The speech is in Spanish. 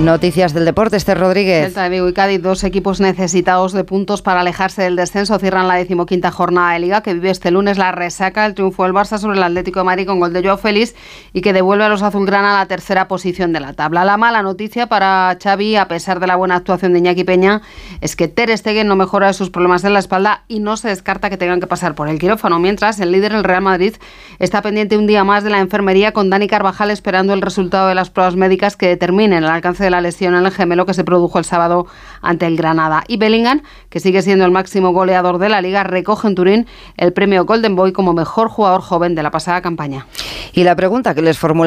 Noticias del deporte, Esther Rodríguez. Celta de Vigo y Cádiz, dos equipos necesitados de puntos para alejarse del descenso, cierran la decimoquinta jornada de Liga que vive este lunes la resaca el triunfo del Barça sobre el Atlético de Madrid con gol de Joao Félix y que devuelve a los azulgrana a la tercera posición de la tabla. La mala noticia para Xavi, a pesar de la buena actuación de Iñaki Peña, es que Ter Stegen no mejora sus problemas en la espalda y no se descarta que tengan que pasar por el quirófano, mientras el líder, el Real Madrid, está pendiente un día más de la enfermería con Dani Carvajal esperando el resultado de las pruebas médicas que determinen el alcance la lesión en el gemelo que se produjo el sábado ante el Granada. Y Bellingham, que sigue siendo el máximo goleador de la liga, recoge en Turín el premio Golden Boy como mejor jugador joven de la pasada campaña. Y la pregunta que les formulamos